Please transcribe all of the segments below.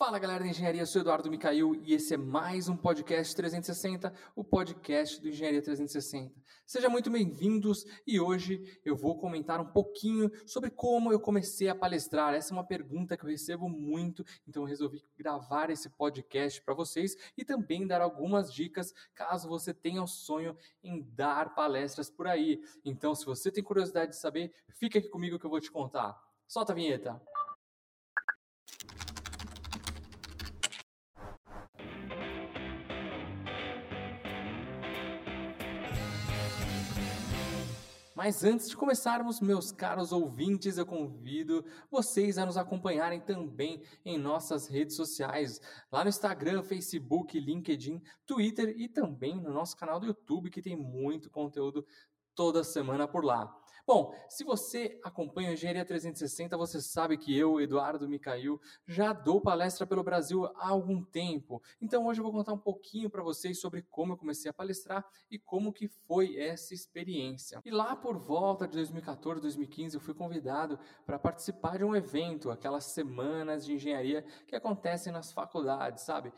Fala galera da engenharia, eu sou Eduardo Micail e esse é mais um podcast 360, o podcast do Engenharia 360. Sejam muito bem-vindos e hoje eu vou comentar um pouquinho sobre como eu comecei a palestrar. Essa é uma pergunta que eu recebo muito, então eu resolvi gravar esse podcast para vocês e também dar algumas dicas caso você tenha o sonho em dar palestras por aí. Então, se você tem curiosidade de saber, fica aqui comigo que eu vou te contar. Solta a vinheta! Mas antes de começarmos, meus caros ouvintes, eu convido vocês a nos acompanharem também em nossas redes sociais, lá no Instagram, Facebook, LinkedIn, Twitter e também no nosso canal do YouTube, que tem muito conteúdo toda semana por lá. Bom, se você acompanha a Engenharia 360, você sabe que eu, Eduardo Micail, já dou palestra pelo Brasil há algum tempo. Então hoje eu vou contar um pouquinho para vocês sobre como eu comecei a palestrar e como que foi essa experiência. E lá por volta de 2014, 2015, eu fui convidado para participar de um evento, aquelas semanas de engenharia que acontecem nas faculdades, sabe?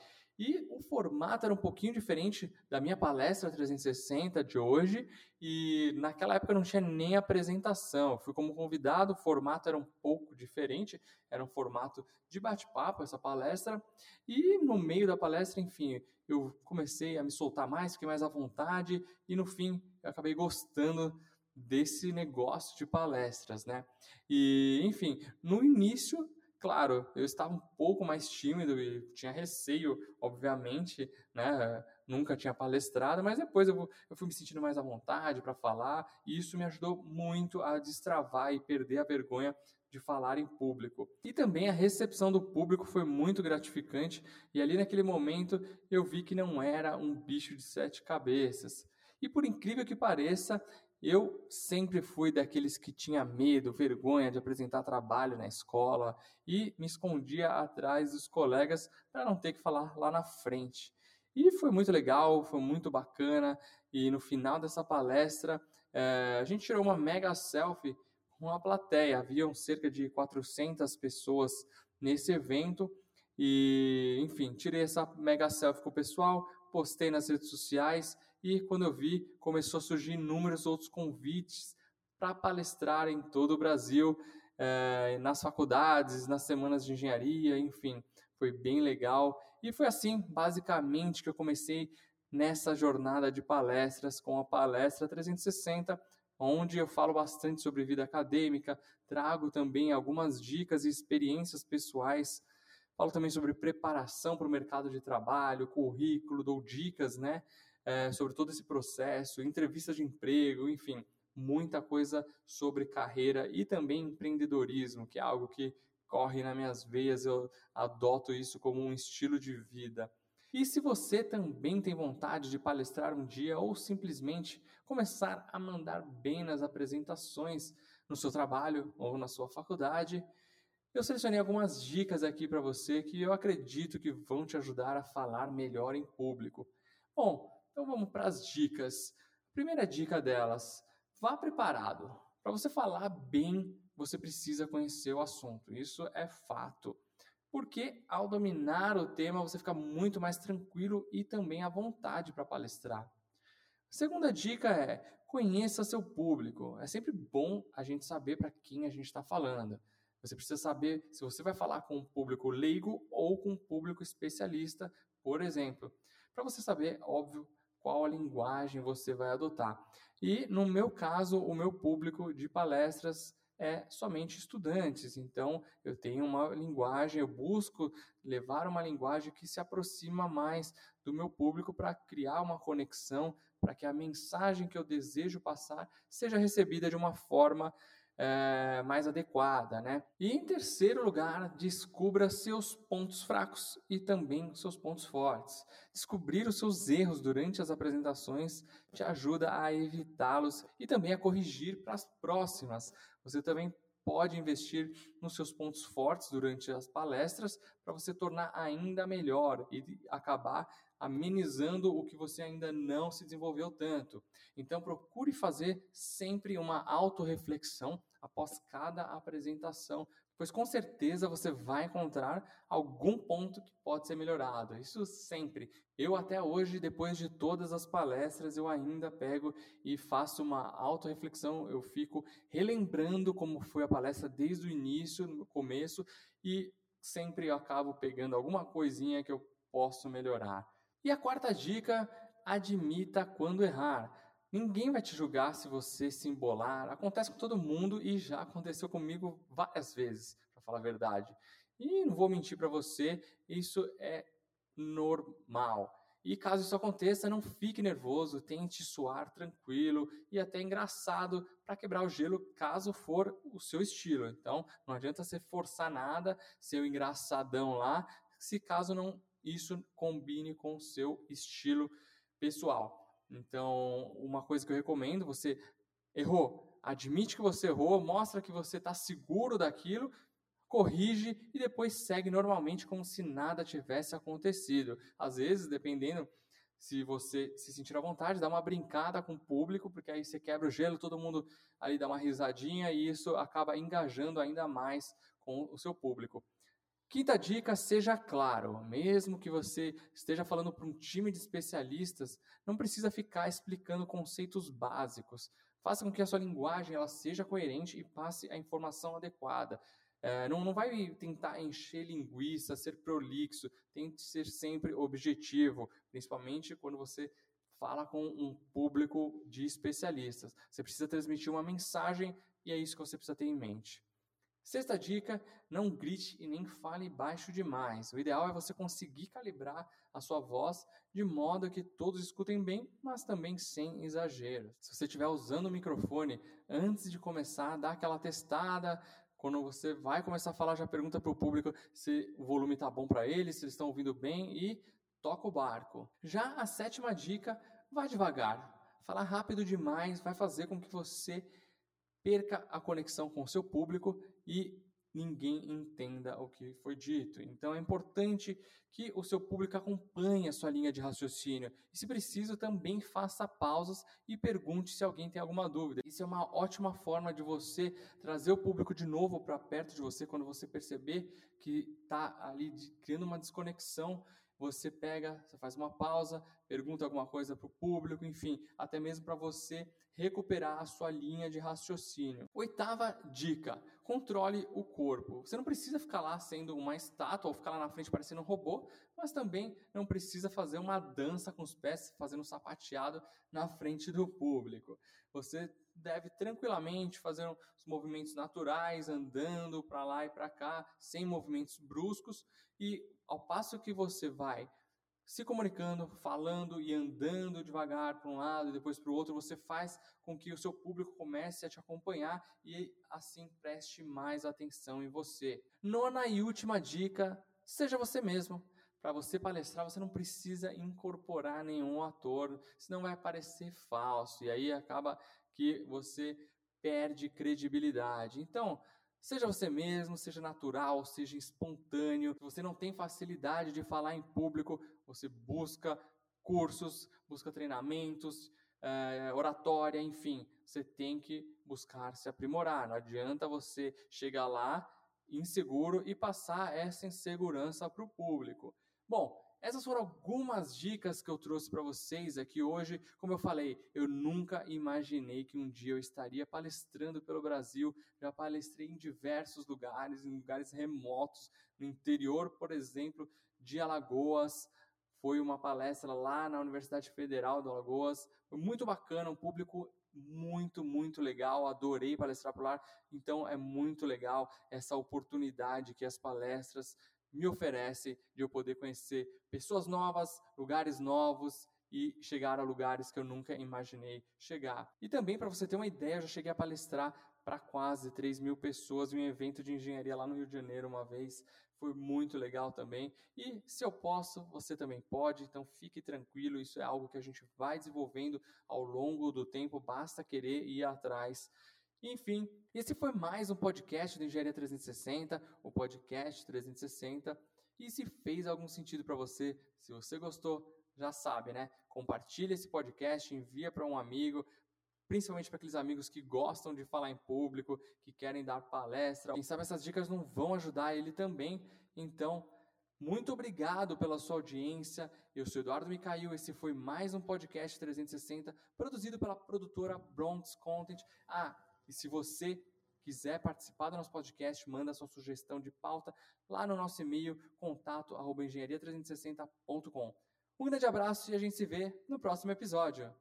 E o formato era um pouquinho diferente da minha palestra 360 de hoje, e naquela época não tinha nem apresentação. Eu fui como convidado, o formato era um pouco diferente, era um formato de bate-papo essa palestra, e no meio da palestra, enfim, eu comecei a me soltar mais, fiquei mais à vontade, e no fim eu acabei gostando desse negócio de palestras, né? E, enfim, no início Claro, eu estava um pouco mais tímido e tinha receio, obviamente, né? Nunca tinha palestrado, mas depois eu, eu fui me sentindo mais à vontade para falar e isso me ajudou muito a destravar e perder a vergonha de falar em público. E também a recepção do público foi muito gratificante e ali naquele momento eu vi que não era um bicho de sete cabeças. E por incrível que pareça, eu sempre fui daqueles que tinha medo, vergonha de apresentar trabalho na escola e me escondia atrás dos colegas para não ter que falar lá na frente. E foi muito legal, foi muito bacana. E no final dessa palestra, é, a gente tirou uma mega selfie com a plateia. Haviam cerca de 400 pessoas nesse evento. E, enfim, tirei essa mega selfie com o pessoal, postei nas redes sociais e quando eu vi, começou a surgir inúmeros outros convites para palestrar em todo o Brasil, eh, nas faculdades, nas semanas de engenharia, enfim, foi bem legal. E foi assim, basicamente, que eu comecei nessa jornada de palestras com a Palestra 360, onde eu falo bastante sobre vida acadêmica, trago também algumas dicas e experiências pessoais Falo também sobre preparação para o mercado de trabalho, currículo, dou dicas, né? É, sobre todo esse processo, entrevistas de emprego, enfim, muita coisa sobre carreira e também empreendedorismo, que é algo que corre nas minhas veias, eu adoto isso como um estilo de vida. E se você também tem vontade de palestrar um dia ou simplesmente começar a mandar bem nas apresentações no seu trabalho ou na sua faculdade, eu selecionei algumas dicas aqui para você que eu acredito que vão te ajudar a falar melhor em público. Bom, então vamos para as dicas. Primeira dica delas: vá preparado. Para você falar bem, você precisa conhecer o assunto. Isso é fato. Porque ao dominar o tema, você fica muito mais tranquilo e também à vontade para palestrar. Segunda dica é: conheça seu público. É sempre bom a gente saber para quem a gente está falando. Você precisa saber se você vai falar com um público leigo ou com um público especialista, por exemplo. Para você saber, óbvio, qual linguagem você vai adotar. E no meu caso, o meu público de palestras é somente estudantes. Então, eu tenho uma linguagem, eu busco levar uma linguagem que se aproxima mais do meu público para criar uma conexão, para que a mensagem que eu desejo passar seja recebida de uma forma é, mais adequada, né? E em terceiro lugar, descubra seus pontos fracos e também seus pontos fortes. Descobrir os seus erros durante as apresentações te ajuda a evitá-los e também a corrigir para as próximas. Você também pode investir nos seus pontos fortes durante as palestras para você tornar ainda melhor e acabar amenizando o que você ainda não se desenvolveu tanto. Então procure fazer sempre uma autorreflexão após cada apresentação, pois com certeza você vai encontrar algum ponto que pode ser melhorado. Isso sempre. Eu até hoje, depois de todas as palestras, eu ainda pego e faço uma autorreflexão, eu fico relembrando como foi a palestra desde o início, no começo, e sempre eu acabo pegando alguma coisinha que eu posso melhorar. E a quarta dica, admita quando errar. Ninguém vai te julgar se você se embolar. Acontece com todo mundo e já aconteceu comigo várias vezes, para falar a verdade. E não vou mentir para você, isso é normal. E caso isso aconteça, não fique nervoso, tente suar tranquilo e até engraçado para quebrar o gelo, caso for o seu estilo. Então, não adianta você forçar nada, ser o engraçadão lá, se caso não isso combine com o seu estilo pessoal. Então, uma coisa que eu recomendo, você errou, admite que você errou, mostra que você está seguro daquilo, corrige e depois segue normalmente como se nada tivesse acontecido. Às vezes, dependendo se você se sentir à vontade, dá uma brincada com o público, porque aí você quebra o gelo, todo mundo ali dá uma risadinha e isso acaba engajando ainda mais com o seu público. Quinta dica, seja claro. Mesmo que você esteja falando para um time de especialistas, não precisa ficar explicando conceitos básicos. Faça com que a sua linguagem ela seja coerente e passe a informação adequada. É, não, não vai tentar encher linguiça, ser prolixo. Tente ser sempre objetivo, principalmente quando você fala com um público de especialistas. Você precisa transmitir uma mensagem e é isso que você precisa ter em mente. Sexta dica: não grite e nem fale baixo demais. O ideal é você conseguir calibrar a sua voz de modo que todos escutem bem, mas também sem exageros. Se você estiver usando o microfone antes de começar, dá aquela testada. Quando você vai começar a falar, já pergunta para o público se o volume está bom para eles, se eles estão ouvindo bem e toca o barco. Já a sétima dica: vá devagar. Falar rápido demais vai fazer com que você perca a conexão com o seu público e ninguém entenda o que foi dito. Então é importante que o seu público acompanhe a sua linha de raciocínio e, se preciso, também faça pausas e pergunte se alguém tem alguma dúvida. Isso é uma ótima forma de você trazer o público de novo para perto de você quando você perceber que está ali criando uma desconexão você pega, você faz uma pausa, pergunta alguma coisa para o público, enfim, até mesmo para você recuperar a sua linha de raciocínio. Oitava dica: controle o corpo. Você não precisa ficar lá sendo uma estátua ou ficar lá na frente parecendo um robô, mas também não precisa fazer uma dança com os pés, fazendo um sapateado na frente do público. Você deve tranquilamente fazer os movimentos naturais, andando para lá e para cá, sem movimentos bruscos, e ao passo que você vai se comunicando, falando e andando devagar para um lado e depois para o outro, você faz com que o seu público comece a te acompanhar e assim preste mais atenção em você. Nona e última dica: seja você mesmo. Para você palestrar, você não precisa incorporar nenhum ator, senão vai parecer falso e aí acaba que você perde credibilidade. Então, Seja você mesmo, seja natural, seja espontâneo. Se você não tem facilidade de falar em público, você busca cursos, busca treinamentos, é, oratória, enfim. Você tem que buscar se aprimorar. Não adianta você chegar lá inseguro e passar essa insegurança para o público. Bom, essas foram algumas dicas que eu trouxe para vocês aqui hoje. Como eu falei, eu nunca imaginei que um dia eu estaria palestrando pelo Brasil. Já palestrei em diversos lugares, em lugares remotos, no interior, por exemplo, de Alagoas. Foi uma palestra lá na Universidade Federal de Alagoas. Foi muito bacana, um público muito, muito legal. Adorei palestrar por lá. Então é muito legal essa oportunidade que as palestras me oferece de eu poder conhecer pessoas novas, lugares novos e chegar a lugares que eu nunca imaginei chegar. E também, para você ter uma ideia, eu já cheguei a palestrar para quase 3 mil pessoas em um evento de engenharia lá no Rio de Janeiro uma vez. Foi muito legal também. E se eu posso, você também pode. Então fique tranquilo, isso é algo que a gente vai desenvolvendo ao longo do tempo. Basta querer ir atrás. Enfim, esse foi mais um podcast do Engenharia 360, o podcast 360. E se fez algum sentido para você, se você gostou, já sabe, né? Compartilhe esse podcast, envia para um amigo, principalmente para aqueles amigos que gostam de falar em público, que querem dar palestra. Quem sabe essas dicas não vão ajudar ele também. Então, muito obrigado pela sua audiência. Eu sou Eduardo Micail. Esse foi mais um podcast 360 produzido pela produtora Bronx Content. Ah, e se você quiser participar do nosso podcast, manda sua sugestão de pauta lá no nosso e-mail contato@engenharia360.com. Um grande abraço e a gente se vê no próximo episódio.